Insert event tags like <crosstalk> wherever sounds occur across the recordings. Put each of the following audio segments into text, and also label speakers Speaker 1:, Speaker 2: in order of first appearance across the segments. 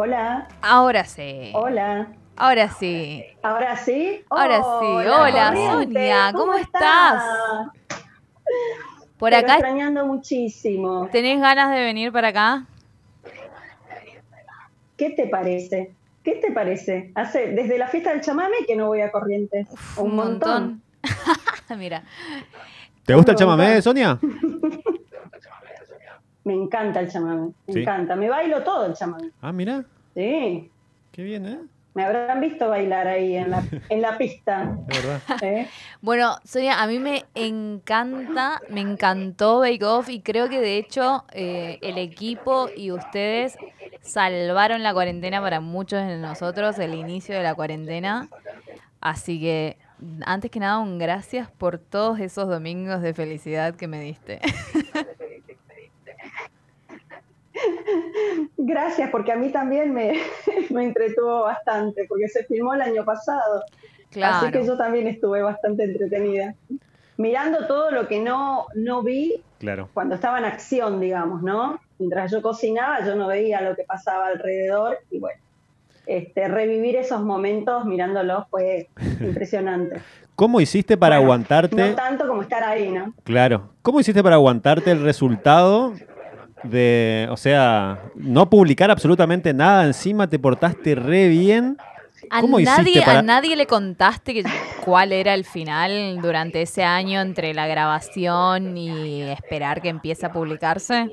Speaker 1: Hola.
Speaker 2: Ahora sí.
Speaker 1: Hola.
Speaker 2: Ahora sí.
Speaker 1: ¿Ahora sí?
Speaker 2: Ahora sí. Hola, Sonia, ¿cómo estás? Por
Speaker 1: Te
Speaker 2: acá
Speaker 1: extrañando muchísimo.
Speaker 2: ¿tenés ganas de venir para acá?
Speaker 1: ¿Qué te parece? ¿Qué te parece? Hace desde la fiesta del chamame que no voy a Corrientes. un montón. <laughs>
Speaker 2: Mira,
Speaker 3: ¿Te gusta el chamamé,
Speaker 1: montón.
Speaker 3: Sonia? <laughs>
Speaker 1: Me encanta el chamame. Me
Speaker 3: Sí.
Speaker 1: encanta. Me bailo todo el chamame.
Speaker 3: Ah, mira,
Speaker 1: Sí.
Speaker 3: qué bien, ¿eh?
Speaker 1: Me habrán visto bailar ahí en la, <laughs> en la pista.
Speaker 3: Es verdad. <laughs>
Speaker 1: ¿eh?
Speaker 2: bueno, Sonia, a mí me encanta, me encantó Bake Off y creo que de hecho eh, el equipo y ustedes salvaron la cuarentena para muchos de nosotros, el inicio de la cuarentena. Así que, antes que nada, un gracias por todos esos domingos de felicidad que me diste. <laughs>
Speaker 1: Gracias, porque a mí también me, <laughs> me entretuvo bastante, porque se filmó el año pasado.
Speaker 2: Claro.
Speaker 1: Así que yo también estuve bastante entretenida. Mirando todo lo que no, no vi
Speaker 3: Claro.
Speaker 1: cuando estaba en acción, digamos, ¿no? Mientras yo cocinaba, yo no veía lo que pasaba alrededor y bueno, este, revivir esos momentos mirándolos fue <laughs> impresionante.
Speaker 3: ¿Cómo hiciste para
Speaker 1: Bueno,
Speaker 3: aguantarte?
Speaker 1: No tanto como estar ahí, ¿no?
Speaker 3: Claro. ¿Cómo hiciste para aguantarte el resultado de, o sea, no publicar absolutamente nada encima? Te portaste re bien.
Speaker 2: ¿A
Speaker 3: ¿Cómo hiciste
Speaker 2: nadie,
Speaker 3: para-
Speaker 2: ¿A nadie le contaste que, cuál era el final durante ese año entre la grabación y esperar que empiece a publicarse?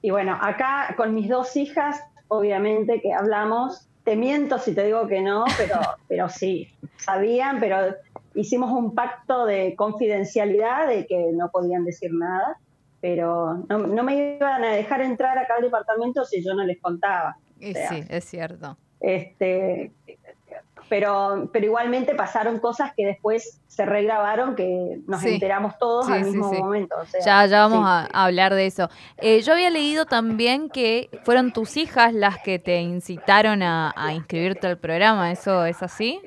Speaker 1: Y bueno, acá con mis dos hijas, obviamente que hablamos, te miento si te digo que no, pero, pero sí, sabían, pero hicimos un pacto de confidencialidad de que no podían decir nada, pero no, no me iban a dejar entrar acá al departamento si yo no les contaba.
Speaker 2: Y
Speaker 1: O sea,
Speaker 2: sí, es cierto.
Speaker 1: Este, pero, pero igualmente pasaron cosas que después se regrabaron que nos
Speaker 2: Sí.
Speaker 1: enteramos todos
Speaker 2: Sí,
Speaker 1: al mismo
Speaker 2: sí.
Speaker 1: momento. o sea,
Speaker 2: Ya, ya vamos a hablar de eso. Eh, yo había leído también que fueron tus hijas las que te incitaron a, a inscribirte al programa. ¿Eso es así?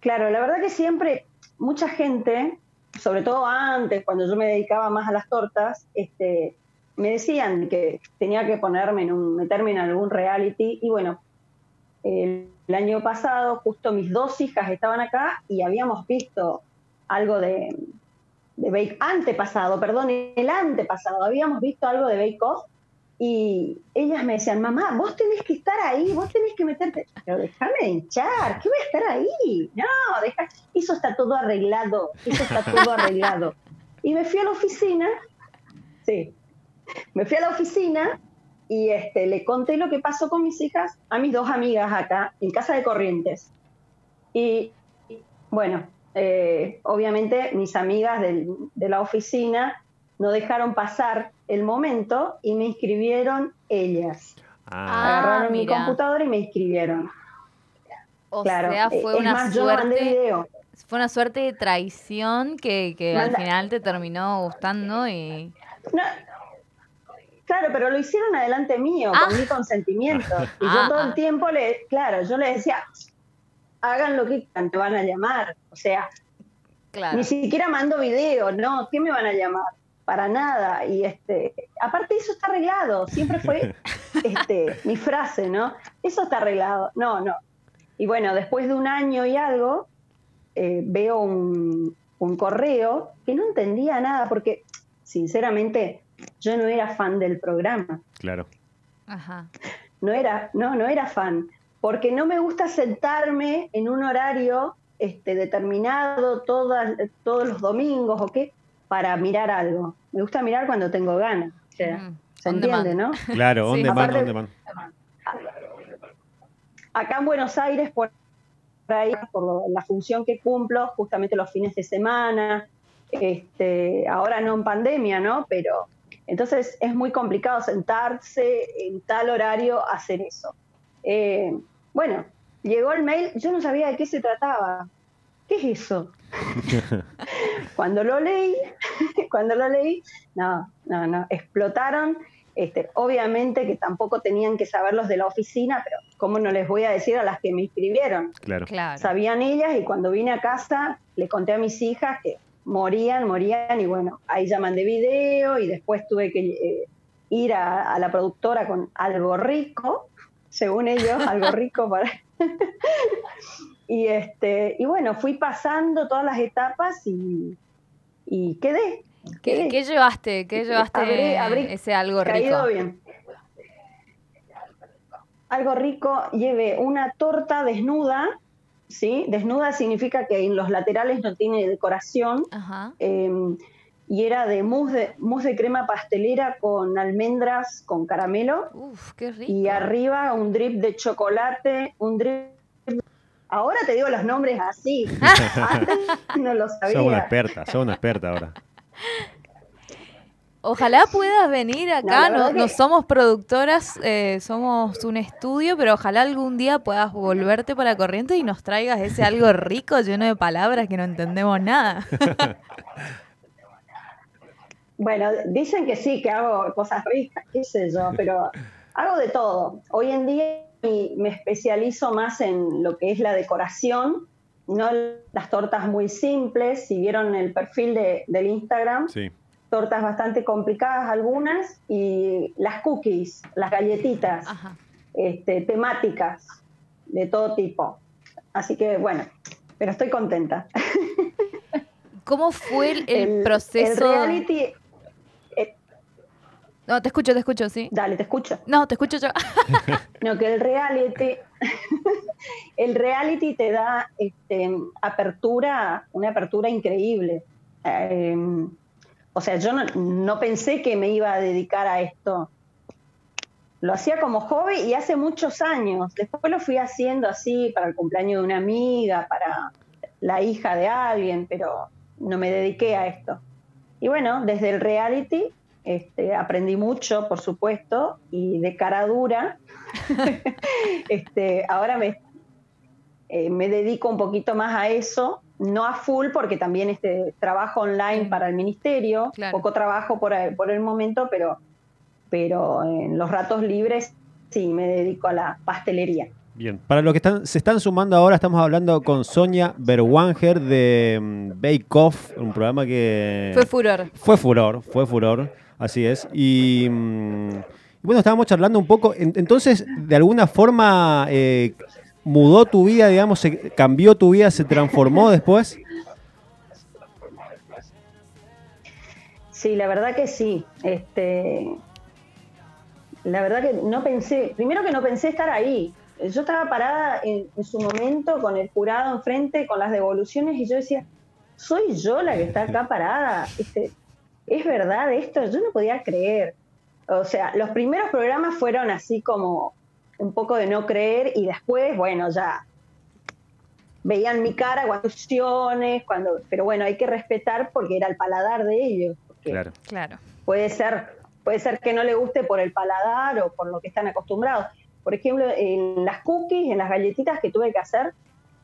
Speaker 1: Claro, la verdad que siempre mucha gente, sobre todo antes, cuando yo me dedicaba más a las tortas, este, me decían que tenía que ponerme en un, meterme en algún reality y bueno, el, año pasado justo mis dos hijas estaban acá y habíamos visto algo de, de Bake, antepasado, perdón, el antepasado, habíamos visto algo de Bake Off y ellas me decían, mamá, vos tenés que estar ahí, vos tenés que meterte, pero déjame hinchar, ¿qué voy a estar ahí? No, deja, eso está todo arreglado, eso está todo arreglado. Y me fui a la oficina, sí, me fui a la oficina y este, le conté lo que pasó con mis hijas a mis dos amigas acá, en Casa de Corrientes. Y bueno, eh, obviamente mis amigas del- de la oficina no dejaron pasar el momento y me inscribieron ellas.
Speaker 2: Ah,
Speaker 1: Agarraron mi computadora y me inscribieron.
Speaker 2: O
Speaker 1: claro,
Speaker 2: sea, fue
Speaker 1: es
Speaker 2: una
Speaker 1: más, yo mandé
Speaker 2: suerte.
Speaker 1: video.
Speaker 2: Fue una suerte de traición que, que al final te terminó gustando y...
Speaker 1: No, claro, pero lo hicieron adelante mío,
Speaker 2: Ah.
Speaker 1: con mi consentimiento. <laughs> Y
Speaker 2: Ah,
Speaker 1: yo todo
Speaker 2: ah.
Speaker 1: el tiempo, le, claro, yo les decía, hagan lo que quieran, te van a llamar. O sea,
Speaker 2: Claro.
Speaker 1: ni siquiera mando video, ¿no? ¿Qué me van a llamar? Para nada. Y este, aparte eso está arreglado, siempre fue <laughs> este, mi frase, ¿no? Eso está arreglado. No, no. Y bueno, después de un año y algo, eh, veo un, un correo que no entendía nada, porque sinceramente yo no era fan del programa.
Speaker 3: Claro.
Speaker 2: Ajá.
Speaker 1: No era, no, no era fan, porque no me gusta sentarme en un horario este, determinado todas, todos los domingos o qué, para mirar algo. Me gusta mirar cuando tengo ganas. O sea,
Speaker 2: Mm,
Speaker 1: ¿Se
Speaker 2: on
Speaker 1: entiende,
Speaker 2: demand.
Speaker 1: no? <laughs>
Speaker 3: Claro, on
Speaker 2: Sí.
Speaker 3: demand,
Speaker 1: Aparte-
Speaker 3: on demand.
Speaker 1: Acá en Buenos Aires, por ahí, por la función que cumplo, justamente los fines de semana, este, ahora no en pandemia, ¿no? Pero entonces es muy complicado sentarse en tal horario a hacer eso. Eh, bueno, llegó el mail, yo no sabía de qué se trataba. ¿Qué es eso? <laughs> cuando lo leí, <laughs> cuando lo leí, no, no, no, explotaron. Este, obviamente que tampoco tenían que saber los de la oficina, pero ¿cómo no les voy a decir a las que me inscribieron?
Speaker 3: Claro.
Speaker 2: Claro.
Speaker 1: Sabían ellas y cuando vine a casa le conté a mis hijas que, morían, morían, y bueno, ahí ya mandé video y después tuve que eh, ir a, a la productora con algo rico, según ellos, algo rico para... <laughs> y, este, y bueno, fui pasando todas las etapas y, y quedé.
Speaker 2: ¿Qué,
Speaker 1: quedé.
Speaker 2: qué llevaste? ¿Qué llevaste
Speaker 1: Habré- habré
Speaker 2: ese algo rico?
Speaker 1: bien. Algo rico, lleve una torta desnuda, ¿sí? Desnuda significa que en los laterales no tiene decoración,
Speaker 2: Ajá.
Speaker 1: eh, y era de mousse, de mousse de crema pastelera con almendras con caramelo,
Speaker 2: Uf, qué rico.
Speaker 1: y arriba un drip de chocolate, un drip... Ahora te digo los nombres así, <laughs> no lo
Speaker 3: Sos una
Speaker 1: sabía.
Speaker 3: experta, sos una experta ahora.
Speaker 2: Ojalá puedas venir acá. No, no
Speaker 1: que-
Speaker 2: somos productoras, eh, somos un estudio, pero ojalá algún día puedas volverte para Corrientes y nos traigas ese algo rico lleno de palabras que no entendemos nada. <laughs>
Speaker 1: Bueno, dicen que sí, que hago cosas ricas, qué sé yo, pero hago de todo. Hoy en día mi- me especializo más en lo que es la decoración, no las tortas muy simples. Si vieron el perfil de- del Instagram,
Speaker 3: Sí.
Speaker 1: tortas bastante complicadas algunas, y las cookies, las galletitas, este, temáticas de todo tipo. Así que bueno, pero estoy contenta. <laughs>
Speaker 2: ¿Cómo fue el, el proceso?
Speaker 1: El reality,
Speaker 2: No, te escucho, te escucho, sí.
Speaker 1: dale, te escucho.
Speaker 2: No, te escucho yo. <laughs> <laughs>
Speaker 1: No, que el reality, <laughs> el reality te da este, apertura, una apertura increíble. Eh, o sea, yo no, no pensé que me iba a dedicar a esto. Lo hacía como hobby y hace muchos años. Después lo fui haciendo así para el cumpleaños de una amiga, para la hija de alguien, pero no me dediqué a esto. Y bueno, desde el reality este, aprendí mucho, por supuesto, y de cara dura, <laughs> este, ahora me, eh, me dedico un poquito más a eso, no a full, porque también este trabajo online
Speaker 2: Sí.
Speaker 1: para el ministerio,
Speaker 2: Claro.
Speaker 1: poco trabajo por, el- por el momento, pero, pero en los ratos libres sí me dedico a la pastelería.
Speaker 3: Bien, para los que están, se están sumando ahora, estamos hablando con Sonia Berwanger de mm, Bake Off, un programa que
Speaker 2: Fue furor.
Speaker 3: fue furor, fue furor, así es. Y, mm, y bueno, estábamos charlando un poco, en- entonces, de alguna forma, eh, mudó tu vida, digamos, se, cambió tu vida, se transformó después.
Speaker 1: Sí, la verdad que sí. Este, la verdad que no pensé, primero que no pensé estar ahí. Yo estaba parada en, en su momento con el jurado enfrente, con las devoluciones, y yo decía, ¿soy yo la que está acá parada? Este, ¿Es verdad esto? Yo no podía creer. O sea, los primeros programas fueron así como un poco de no creer y después, bueno, ya veían mi cara cuando opciones, cuando, pero bueno, hay que respetar porque era el paladar de ellos.
Speaker 3: Claro.
Speaker 2: Claro.
Speaker 1: Puede ser, puede ser que no le guste por el paladar o por lo que están acostumbrados. Por ejemplo, en las cookies, en las galletitas que tuve que hacer,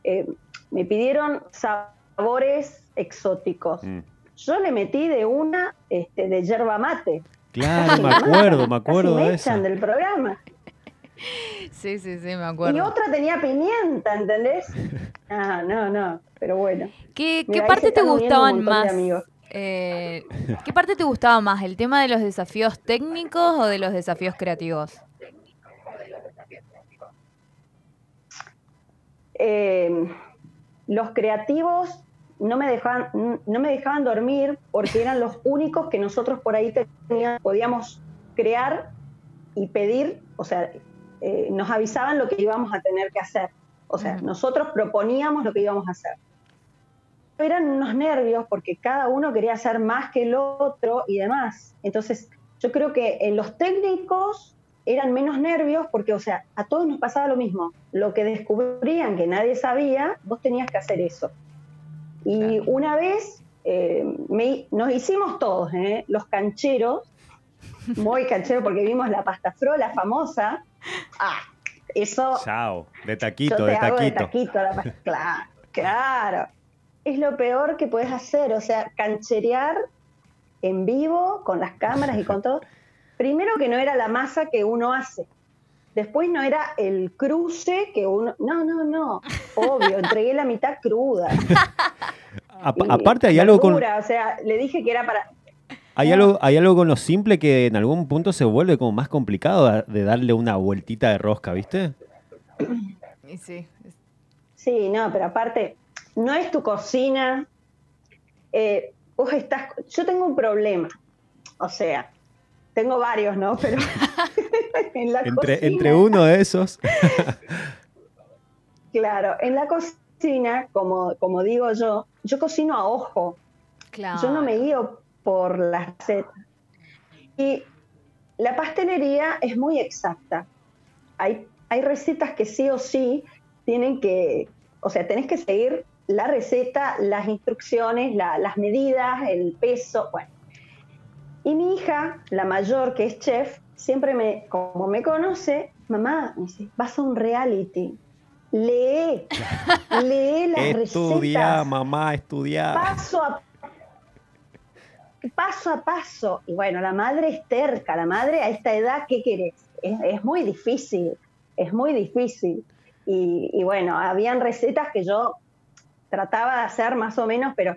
Speaker 1: eh, me pidieron sabores exóticos.
Speaker 3: Mm.
Speaker 1: Yo le metí de una este, de yerba mate.
Speaker 3: Claro, me acuerdo, me acuerdo
Speaker 1: me
Speaker 3: de eso.
Speaker 1: echan del programa.
Speaker 2: Sí, sí, sí, me
Speaker 1: Y
Speaker 2: acuerdo.
Speaker 1: otra tenía pimienta, ¿entendés? <laughs> Ah, no, no, pero bueno.
Speaker 2: ¿Qué,
Speaker 1: Mira,
Speaker 2: qué parte te gustaban más? Eh, ¿Qué parte te gustaba más? ¿El tema de los desafíos técnicos o de los desafíos creativos?
Speaker 1: eh, los creativos no me dejaban no me dejaban dormir porque eran los únicos que nosotros por ahí teníamos, podíamos crear y pedir, o sea, eh, nos avisaban lo que íbamos a tener que hacer. O sea, nosotros proponíamos lo que íbamos a hacer. Eran unos nervios porque cada uno quería hacer más que el otro y demás. Entonces, yo creo que en los técnicos eran menos nervios porque, o sea, a todos nos pasaba lo mismo. Lo que descubrían que nadie sabía, vos tenías que hacer eso. Y
Speaker 2: Claro.
Speaker 1: una vez eh, me- nos hicimos todos, ¿eh? los cancheros, muy cancheros porque vimos la pasta frola famosa. Ah, eso
Speaker 3: Chao, de
Speaker 1: yo
Speaker 3: taquito,
Speaker 1: te
Speaker 3: de
Speaker 1: hago de
Speaker 3: taquito.
Speaker 1: taquito la pasta. Claro, claro. Es lo peor que puedes hacer, o sea, cancherear en vivo, con las cámaras y con todo. Primero que no era la masa que uno hace. Después no era el cruce que uno... No, no, no. Obvio, entregué la mitad cruda. <laughs>
Speaker 3: aparte hay algo con...
Speaker 1: O sea, le dije que era para...
Speaker 3: Hay algo, hay algo con lo simple que en algún punto se vuelve como más complicado de darle una vueltita de rosca, ¿viste?
Speaker 2: Sí.
Speaker 1: Sí, no, pero aparte, no es tu cocina. Eh, vos estás. Yo tengo un problema. O sea, tengo varios, ¿no? Pero <laughs>
Speaker 3: en la entre, entre uno de esos. <laughs>
Speaker 1: claro, en la cocina, como, como digo yo, yo cocino a ojo. Claro. Yo no me guío por la receta. Y la pastelería es muy exacta. Hay, hay recetas que sí o sí tienen que, o sea, tenés que seguir la receta, las instrucciones, las medidas, el peso, bueno. Y mi hija, la mayor, que es chef, siempre me, como me conoce, mamá, me dice, vas a un reality, lee, lee las recetas.
Speaker 3: Estudia, mamá, estudia.
Speaker 1: Paso a paso a paso. Y bueno, la madre es terca, la madre a esta edad, ¿qué querés? Es, muy difícil, es muy difícil. Y, y, bueno, habían recetas que yo trataba de hacer más o menos, pero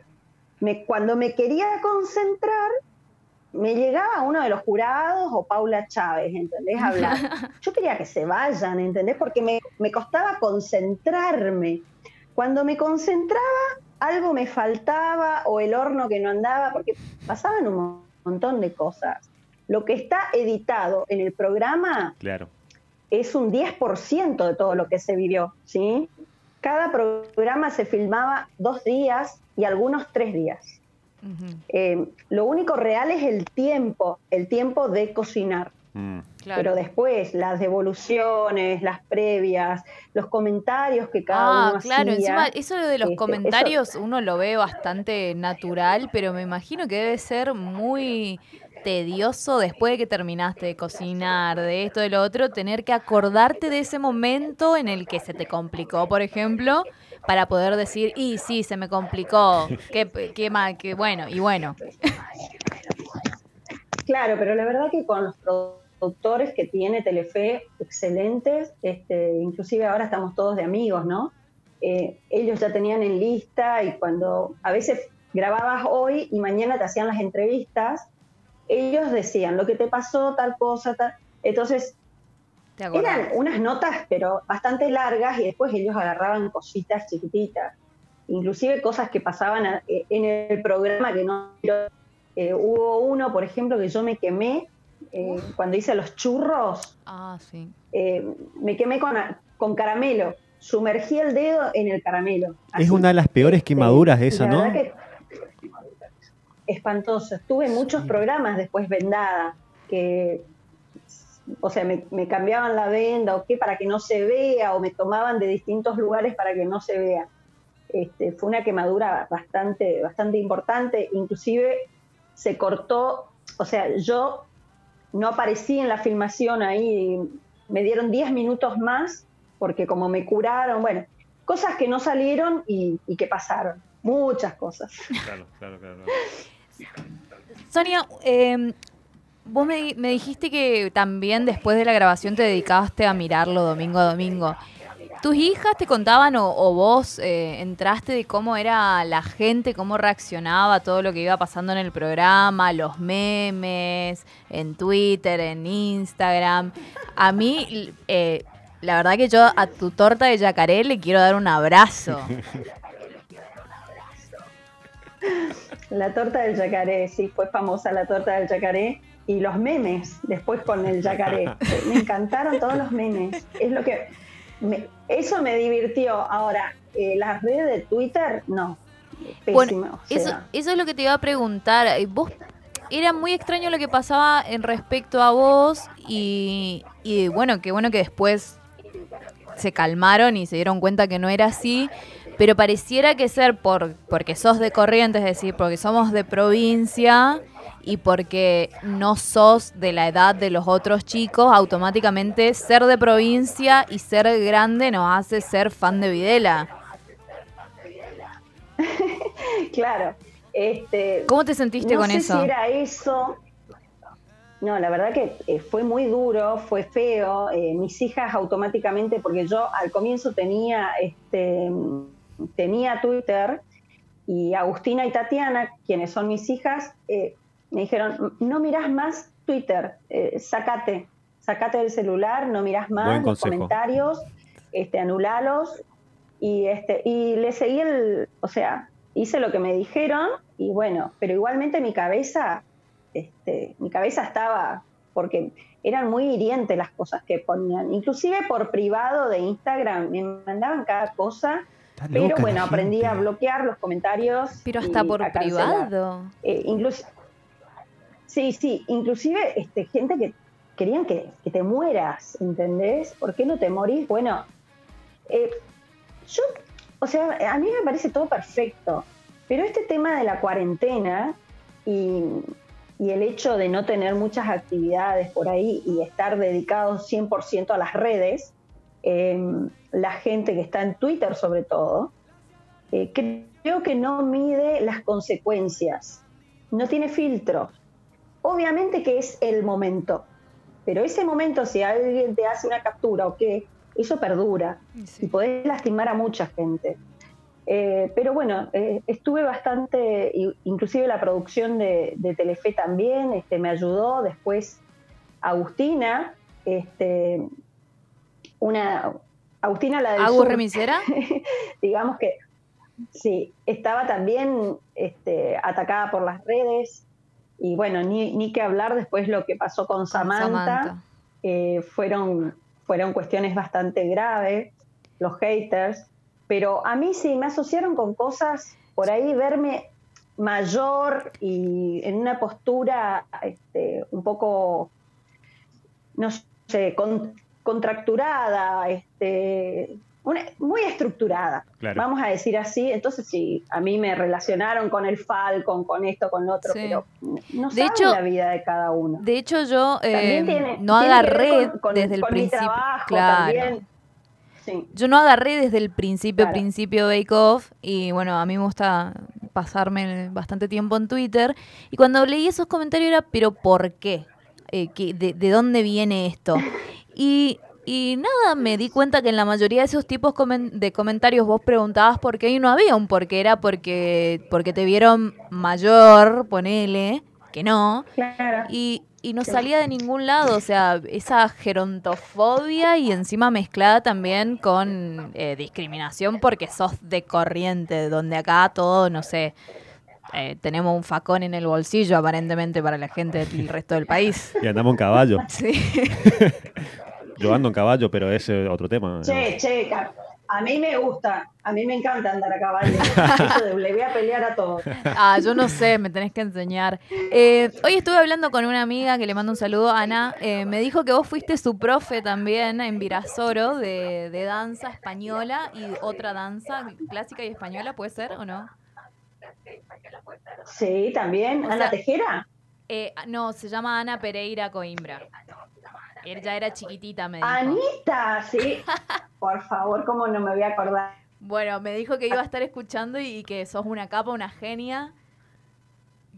Speaker 1: me, cuando me quería concentrar, me llegaba uno de los jurados o Paula Chávez, ¿entendés? Hablar. <laughs> Yo quería que se vayan, ¿entendés? Porque me, me costaba concentrarme. Cuando me concentraba, algo me faltaba o el horno que no andaba, porque pasaban un montón de cosas. Lo que está editado en el programa
Speaker 3: claro.
Speaker 1: es un 10% de todo lo que se vivió, ¿sí? Cada programa se filmaba dos días y algunos tres días. Eh, lo único real es el tiempo, el tiempo de cocinar. Mm. Pero después, las devoluciones, las previas, los comentarios que cada ah, uno
Speaker 2: claro, encima eso de los este, comentarios uno lo ve bastante natural, pero me imagino que debe ser muy tedioso después de que terminaste de cocinar, de esto, de lo otro, tener que acordarte de ese momento en el que se te complicó, por ejemplo, para poder decir, y sí, se me complicó, qué, qué mal, qué bueno, y bueno.
Speaker 1: Claro, pero la verdad que con los productores que tiene Telefe, excelentes, este, inclusive ahora estamos todos de amigos, ¿no? Eh, ellos ya tenían en lista y cuando a veces grababas hoy y mañana te hacían las entrevistas, ellos decían lo que te pasó, tal cosa, tal. Entonces, eran unas notas, pero bastante largas, y después ellos agarraban cositas chiquititas, inclusive cosas que pasaban eh, en el programa que no... Eh, hubo uno, por ejemplo, que yo me quemé eh, cuando hice los churros.
Speaker 2: Ah, sí.
Speaker 1: me quemé con, con caramelo. Sumergí el dedo en el caramelo.
Speaker 3: Es una de las peores quemaduras esa, ¿no?
Speaker 1: espantoso. Tuve muchos programas después vendada que o sea, me, cambiaban la venda o qué para que no se vea, o me tomaban de distintos lugares para que no se vea. Este, fue una quemadura bastante, bastante importante, inclusive se cortó, o sea, yo no aparecí en la filmación ahí, me dieron 10 minutos más, porque como me curaron, bueno, cosas que no salieron y, que pasaron, muchas cosas. Claro, claro, claro.
Speaker 2: Sonia, eh, Vos me, dijiste que también después de la grabación te dedicaste a mirarlo domingo a domingo. ¿Tus hijas te contaban o, vos eh, entraste de cómo era la gente, cómo reaccionaba todo lo que iba pasando en el programa, los memes, en Twitter, en Instagram? A mí, eh, la verdad que yo a tu torta de yacaré le quiero dar un abrazo.
Speaker 1: La torta del yacaré, sí, fue famosa la torta del yacaré y los memes después con el yacaré. <laughs> me encantaron todos los memes. Es lo que eso me divirtió. Ahora, eh, las redes de Twitter, no.
Speaker 2: Pésimo, eso, eso es lo que te iba a preguntar. Eh, vos era muy extraño lo que pasaba en respecto a vos y, y bueno, qué bueno que después se calmaron y se dieron cuenta que no era así, pero pareciera que ser por porque sos de Corrientes, es decir, porque somos de provincia, y porque no sos de la edad de los otros chicos, automáticamente ser de provincia y ser grande nos hace ser fan de Videla. <laughs>
Speaker 1: claro. Este,
Speaker 2: ¿Cómo te sentiste con
Speaker 1: sé
Speaker 2: eso?
Speaker 1: Si era eso. No, la verdad que eh, fue muy duro, fue feo. Eh, mis hijas automáticamente, porque yo al comienzo tenía, este, tenía Twitter y Agustina y Tatiana, quienes son mis hijas, eh, me dijeron, no mirás más Twitter, eh, sacate, sacate del celular, no mirás más los comentarios, este, anulalos. Y, este, y le seguí el, o sea, hice lo que me dijeron y bueno, pero igualmente mi cabeza, este, mi cabeza estaba, porque eran muy hirientes las cosas que ponían, inclusive por privado de Instagram, me mandaban cada cosa pero bueno, aprendí a bloquear los comentarios.
Speaker 2: Pero hasta por privado.
Speaker 1: Eh, sí, sí, inclusive este, gente que querían que, te mueras, ¿entendés? ¿Por qué no te morís? Bueno, eh, yo, o sea, a mí me parece todo perfecto, pero este tema de la cuarentena y, el hecho de no tener muchas actividades por ahí y estar dedicados 100% a las redes, Em, la gente que está en Twitter sobre todo, eh, creo que no mide las consecuencias, no tiene filtros. Obviamente que es el momento, pero ese momento si alguien te hace una captura o qué, eso perdura y podés lastimar a mucha gente. Eh, pero bueno, eh, estuve bastante, inclusive la producción de, de, Telefe también este, me ayudó, después Agustina, este, una Agustina la del
Speaker 2: ¿Agus remisera? <laughs>
Speaker 1: digamos que sí, estaba también este, atacada por las redes y bueno, ni, ni que hablar después lo que pasó con Samantha, eh, fueron, fueron cuestiones bastante graves, los haters, pero a mí sí me asociaron con cosas, por ahí verme mayor y en una postura este, un poco, no sé, con, contracturada, este, muy estructurada, vamos a decir así. Entonces, sí, a mí me relacionaron con el Falcon, con esto, con lo otro, pero no de hecho, la vida de cada uno.
Speaker 2: De hecho, yo eh, no agarré desde el principio. claro. Yo no agarré desde el principio, principio Bake Off, y bueno, a mí me gusta pasarme bastante tiempo en Twitter. Y cuando leí esos comentarios era, pero ¿por qué? Eh, de, de, dónde viene esto? <laughs> Y, nada, me di cuenta que en la mayoría de esos tipos de comentarios vos preguntabas por qué y no había un por qué, era porque, porque te vieron mayor, ponele, que no. Y, y no salía de ningún lado, o sea, esa gerontofobia y encima mezclada también con eh, discriminación porque sos de corriente, donde acá todo, no sé, eh, tenemos un facón en el bolsillo aparentemente para la gente del resto del país.
Speaker 3: Y andamos en caballo. <laughs> Sí. <laughs> Yo ando en caballo, pero ese es otro tema.
Speaker 1: Che, che, a mí me gusta, a mí me encanta andar a caballo. <laughs> le voy a pelear a todos.
Speaker 2: Ah, yo no sé, me tenés que enseñar. Eh, hoy estuve hablando con una amiga que le mando un saludo, Ana. Eh, me dijo que vos fuiste su profe también en Virasoro de, de danza española y otra danza clásica y española, ¿puede ser o no?
Speaker 1: Sí, también. ¿Ana Tejera?
Speaker 2: Eh, no, se llama Ana Pereira Coimbra. Ella era chiquitita, me dijo.
Speaker 1: Anita, sí. <laughs> Por favor, ¿cómo no me voy a acordar?
Speaker 2: Bueno, me dijo que iba a estar escuchando y que sos una capa, una genia.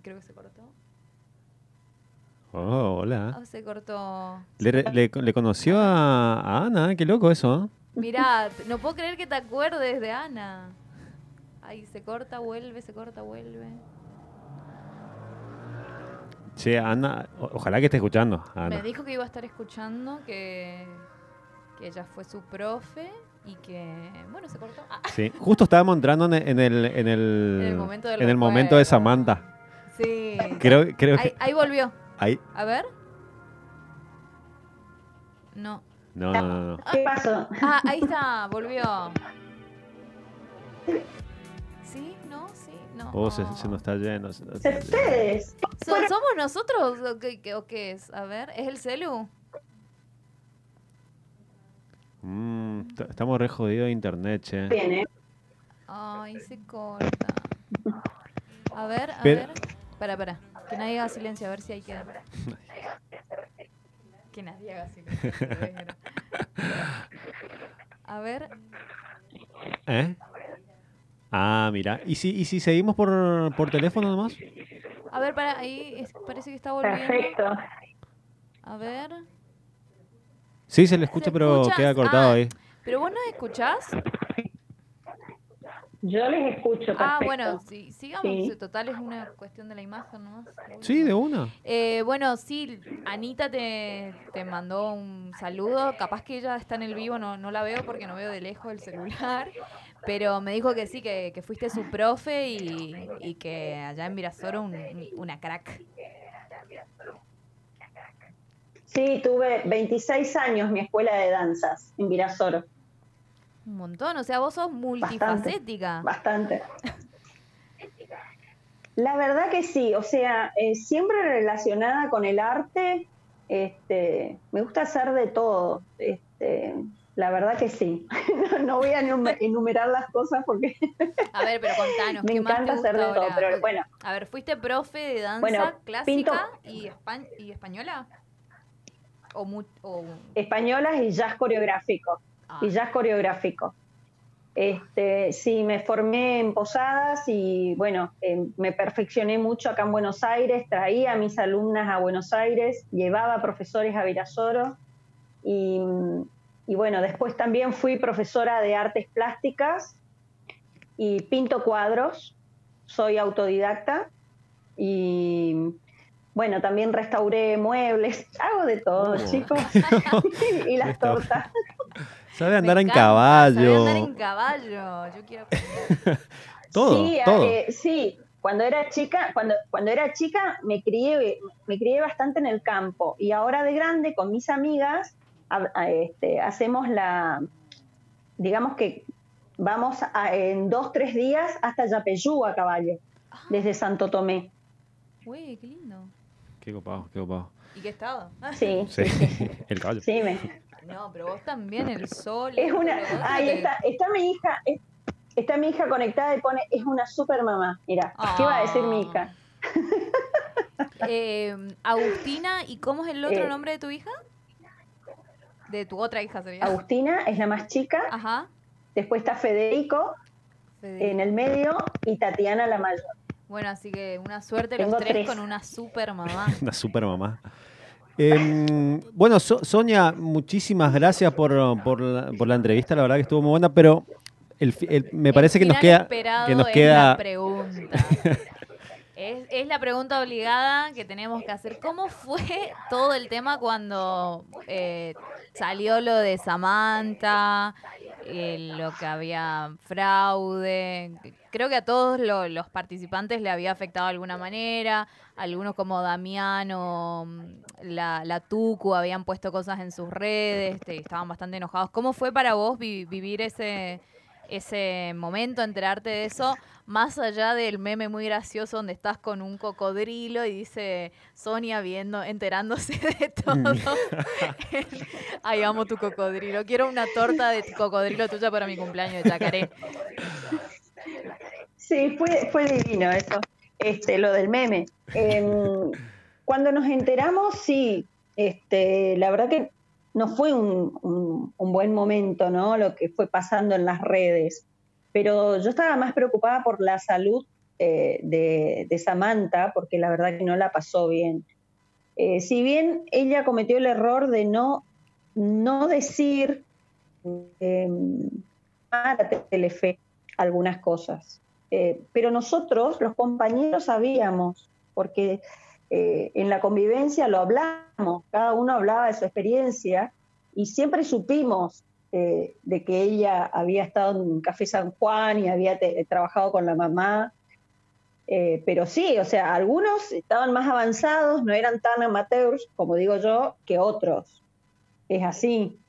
Speaker 2: Creo que se cortó.
Speaker 3: Oh, hola.
Speaker 2: Oh, se cortó.
Speaker 3: Le, conoció a, Ana, qué loco eso.
Speaker 2: Mirá, no puedo creer que te acuerdes de Ana. Ay, se corta, vuelve, se corta, vuelve.
Speaker 3: Sí, Ana, ojalá que esté escuchando.
Speaker 2: Me dijo que iba a estar escuchando, que, ella fue su profe y que, bueno, se cortó. Ah.
Speaker 3: Sí, justo estábamos entrando en el, en el, momento, en el momento de Samantha.
Speaker 2: Sí.
Speaker 3: Creo, creo
Speaker 2: ahí,
Speaker 3: que...
Speaker 2: ahí volvió.
Speaker 3: Ahí.
Speaker 2: A ver. No.
Speaker 3: No, no, no, no.
Speaker 1: ¿Qué pasó?
Speaker 2: Ah, ahí está, volvió. ¿Sí? ¿No? ¿Sí? No.
Speaker 3: Oh, se, nos está lleno.
Speaker 1: ¿Ustedes?
Speaker 2: ¿Somos nosotros o qué, es? A ver, ¿es el celu?
Speaker 3: Mm, estamos re jodidos de internet, che.
Speaker 1: Bien,
Speaker 2: Ay, se corta. A ver, a ver. Para, para. Que nadie haga silencio, a ver si hay que. que nadie haga silencio. <laughs> A ver.
Speaker 3: ¿Eh? Ah, mira. ¿Y si, y si seguimos por, por teléfono nomás?
Speaker 2: A ver, para, ahí parece que está volviendo. Perfecto. A ver.
Speaker 3: Sí, se le escucha, pero queda cortado ah, ahí.
Speaker 2: ¿Pero vos no escuchás?
Speaker 1: Yo les escucho. Perfecto.
Speaker 2: Ah, bueno, sí, sigamos. Total es una cuestión de la imagen nomás.
Speaker 3: Sí, de una.
Speaker 2: Eh, bueno, sí, Anita te, te, mandó un saludo. Capaz que ella está en el vivo, no, no la veo porque no veo de lejos el celular. Pero me dijo que sí, que, que fuiste su profe y, y, que allá en Virasoro un, una crack.
Speaker 1: Sí, tuve 26 años mi escuela de danzas en Virasoro.
Speaker 2: Un montón, o sea, vos sos multifacética.
Speaker 1: Bastante. La verdad que sí, o sea, eh, siempre relacionada con el arte, este, me gusta hacer de todo. Este, la verdad que sí. <laughs> no, voy a <laughs> enumerar las cosas porque. <laughs>
Speaker 2: a ver, pero contanos.
Speaker 1: me encanta hacer de todo, pero bueno.
Speaker 2: A ver, ¿fuiste profe de danza clásica y, y, española? O, o...
Speaker 1: Españolas y jazz coreográfico y ah. jazz coreográfico. Este, sí, me formé en Posadas y bueno, eh, me perfeccioné mucho acá en Buenos Aires, traía a mis alumnas a Buenos Aires, llevaba profesores a Virasoro y, y bueno, después también fui profesora de artes plásticas y pinto cuadros, soy autodidacta y bueno, también restauré muebles, <laughs> hago de todo, oh. chicos, <laughs> y las tortas.
Speaker 3: Sabe andar en caballo.
Speaker 2: Sabe andar en caballo. Yo quiero <laughs>
Speaker 3: todo,
Speaker 1: sí,
Speaker 3: todo.
Speaker 1: Eh, sí, cuando era chica, cuando, cuando era chica me crié, me crié bastante en el campo y ahora de grande con mis amigas este, hacemos la, digamos que vamos en dos, tres días hasta Yapeyú a caballo, ah. desde Santo Tomé.
Speaker 2: Uy, qué lindo.
Speaker 3: Qué copado, qué copado.
Speaker 2: ¿Y qué estado? <laughs>
Speaker 1: Sí.
Speaker 3: sí. <laughs> el caballo.
Speaker 1: Sí, me,
Speaker 2: no, pero vos también, el sol.
Speaker 1: Es una. Ahí está, está mi hija. Está mi hija conectada y pone, es una super mamá. Mira, ¿qué va a decir mi hija? <laughs>
Speaker 2: Eh, Agustina, ¿y cómo es el otro eh. nombre de tu hija? De tu otra hija sería.
Speaker 1: Agustina es la más chica.
Speaker 2: Ajá.
Speaker 1: Después está Federico, en el medio y Tatiana la mayor.
Speaker 2: Bueno, así que una suerte los tres, con una super mamá. <laughs>
Speaker 3: una super mamá. Em, bueno, Sonia, muchísimas gracias por, la, entrevista, la verdad que estuvo muy buena, pero me parece que nos queda... Que nos queda...
Speaker 2: la pregunta. <laughs> es, la pregunta obligada que tenemos que hacer. ¿Cómo fue todo el tema cuando eh, salió lo de Samantha, eh, lo que había fraude? Creo que a todos los participantes le había afectado de alguna manera algunos como Damián o mm, la, la Tucu habían puesto cosas en sus redes, estaban bastante enojados. ¿Cómo fue para vos vivir ese, ese momento, enterarte de eso, más allá del meme muy gracioso donde estás con un cocodrilo y dice Sonia viendo, enterándose de todo. <laughs> Ay, amo tu cocodrilo. Quiero una torta de cocodrilo tuya para mi cumpleaños de Chacaré.
Speaker 1: Sí, fue, fue divino eso este, lo del meme. Em, cuando nos enteramos, sí, este, la verdad que no fue un, buen momento, ¿no? Lo que fue pasando en las redes. Pero yo estaba más preocupada por la salud eh, de, Samantha, porque la verdad que no la pasó bien. Eh, si bien ella cometió el error de no, no decir eh, para Telefe algunas cosas. Eh, pero nosotros, los compañeros, sabíamos, porque eh, en la convivencia lo hablamos, cada uno hablaba de su experiencia y siempre supimos eh, de que ella había estado en Café San Juan y había trabajado con la mamá. pero sí, o sea, algunos estaban más avanzados, no eran tan amateurs, como digo yo, que otros. Es así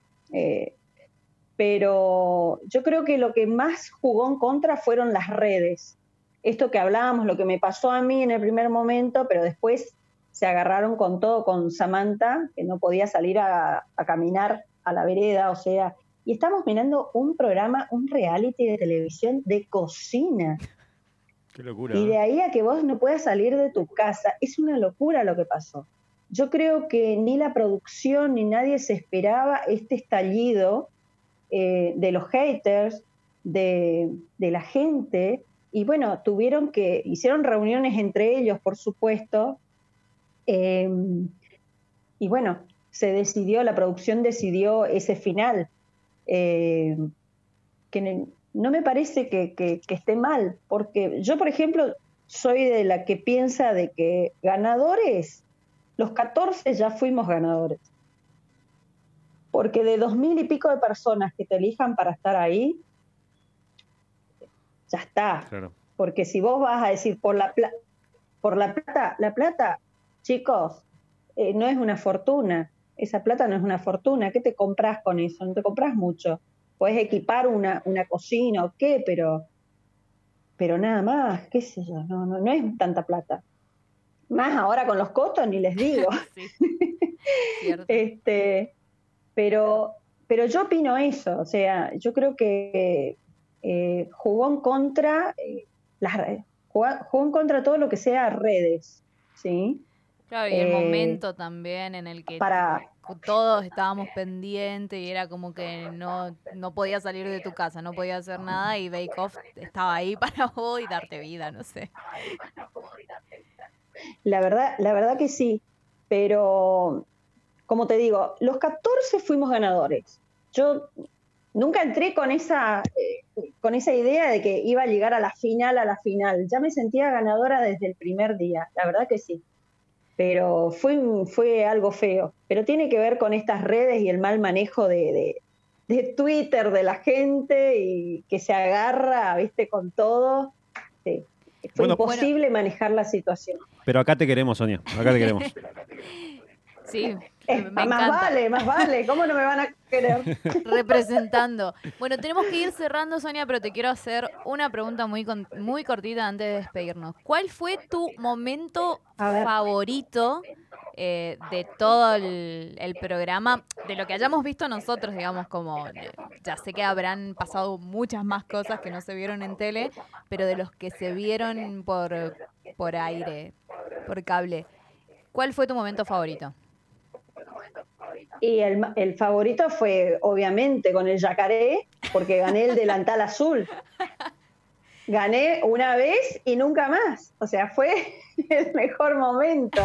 Speaker 1: pero yo creo que lo que más jugó en contra fueron las redes. Esto que hablábamos, lo que me pasó a mí en el primer momento, pero después se agarraron con todo con Samantha, que no podía salir a, caminar a la vereda, o sea, y estamos mirando un programa, un reality de televisión de cocina.
Speaker 3: Qué locura.
Speaker 1: Y de ahí a que vos no puedas salir de tu casa, es una locura lo que pasó. Yo creo que ni la producción ni nadie se esperaba este estallido eh, de los haters, de, la gente, y bueno, tuvieron que, hicieron reuniones entre ellos, por supuesto, em, y bueno, se decidió, la producción decidió ese final, em, que no me parece que, que, esté mal, porque yo, por ejemplo, soy de la que piensa de que ganadores, los 14 ya fuimos ganadores. Porque de dos mil y pico de personas que te elijan para estar ahí, ya está. Porque si vos vas a decir por la, por la plata, la plata, chicos, eh, no es una fortuna. Esa plata no es una fortuna. ¿Qué te compras con eso? No te compras mucho. Puedes equipar una, una cocina o qué, pero, pero nada más, qué sé yo, no, no, no es tanta plata. Más ahora con los costos, ni les digo. <laughs> <laughs> este, pero, pero yo opino eso, o sea, yo creo que eh, jugó en contra eh, las jugó en contra todo lo que sea redes, ¿sí?
Speaker 2: Claro, y el eh, momento también en el que todos estábamos pendientes y era como que no, no podías salir de tu casa, no podías hacer nada y Bake Off estaba ahí <laughs> para vos y darte vida, no sé.
Speaker 1: La verdad, la verdad que sí, pero como te digo, los 14 fuimos ganadores. Yo nunca entré con esa, eh, con esa idea de que iba a llegar a la final, a la final. Ya me sentía ganadora desde el primer día, la verdad que sí. Pero fue, fue algo feo. Pero tiene que ver con estas redes y el mal manejo de, de, Twitter de la gente y que se agarra, viste, con todo. Sí. Fue imposible manejar la situación.
Speaker 3: Pero acá te queremos, Sonia. Acá te queremos. <laughs>
Speaker 2: sí,
Speaker 1: más vale, más vale. ¿Cómo no me van a querer? <laughs> <laughs>
Speaker 2: Representando. Bueno, tenemos que ir cerrando, Sonia, pero te quiero hacer una pregunta muy, muy cortita antes de despedirnos. ¿Cuál fue tu momento favorito eh, de todo el, el, programa? De lo que hayamos visto nosotros, digamos, como eh, ya sé que habrán pasado muchas más cosas que no se vieron en tele, pero de los que se vieron por, por aire, por cable. ¿Cuál fue tu momento favorito?
Speaker 1: Y el, favorito fue, obviamente, con el yacaré, porque gané el delantal azul. Gané una vez y nunca más. O sea, fue el mejor momento,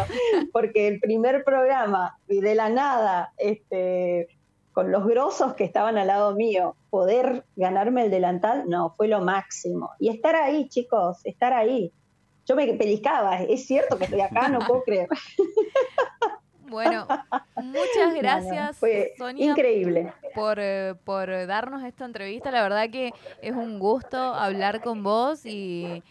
Speaker 1: porque el primer programa y de la nada, este, con los grosos que estaban al lado mío, poder ganarme el delantal, no, fue lo máximo. Y estar ahí, chicos, estar ahí. Yo me pellizcaba, es cierto que estoy acá, no puedo creer. <laughs>
Speaker 2: Bueno, muchas <laughs> gracias, Sonia.
Speaker 1: Increíble.
Speaker 2: Por, eh, por darnos esta entrevista. La verdad que es un gusto hablar con vos y,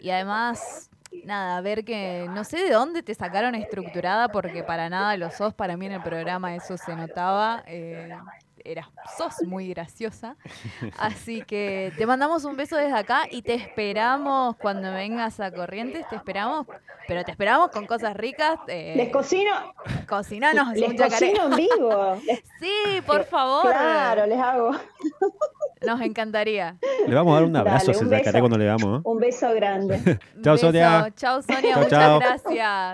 Speaker 2: y además nada, ver que no sé de dónde te sacaron estructurada, porque para nada lo sos, para mí en el programa eso se notaba. Eh, eras, sos muy graciosa. <laughs> Así que te mandamos un beso desde acá y te esperamos cuando vengas a Corrientes, te esperamos, pero te esperamos con cosas ricas.
Speaker 1: Eh, les cocino.
Speaker 2: Cocinanos
Speaker 1: les cocino en vivo. <laughs>
Speaker 2: sí, por favor.
Speaker 1: Claro, les hago.
Speaker 2: Nos encantaría.
Speaker 3: Le vamos a dar un abrazo a ese cuando le damos.
Speaker 1: Un beso grande. <laughs>
Speaker 3: chao, Sonia.
Speaker 2: Chao, Sonia. muchas gracias.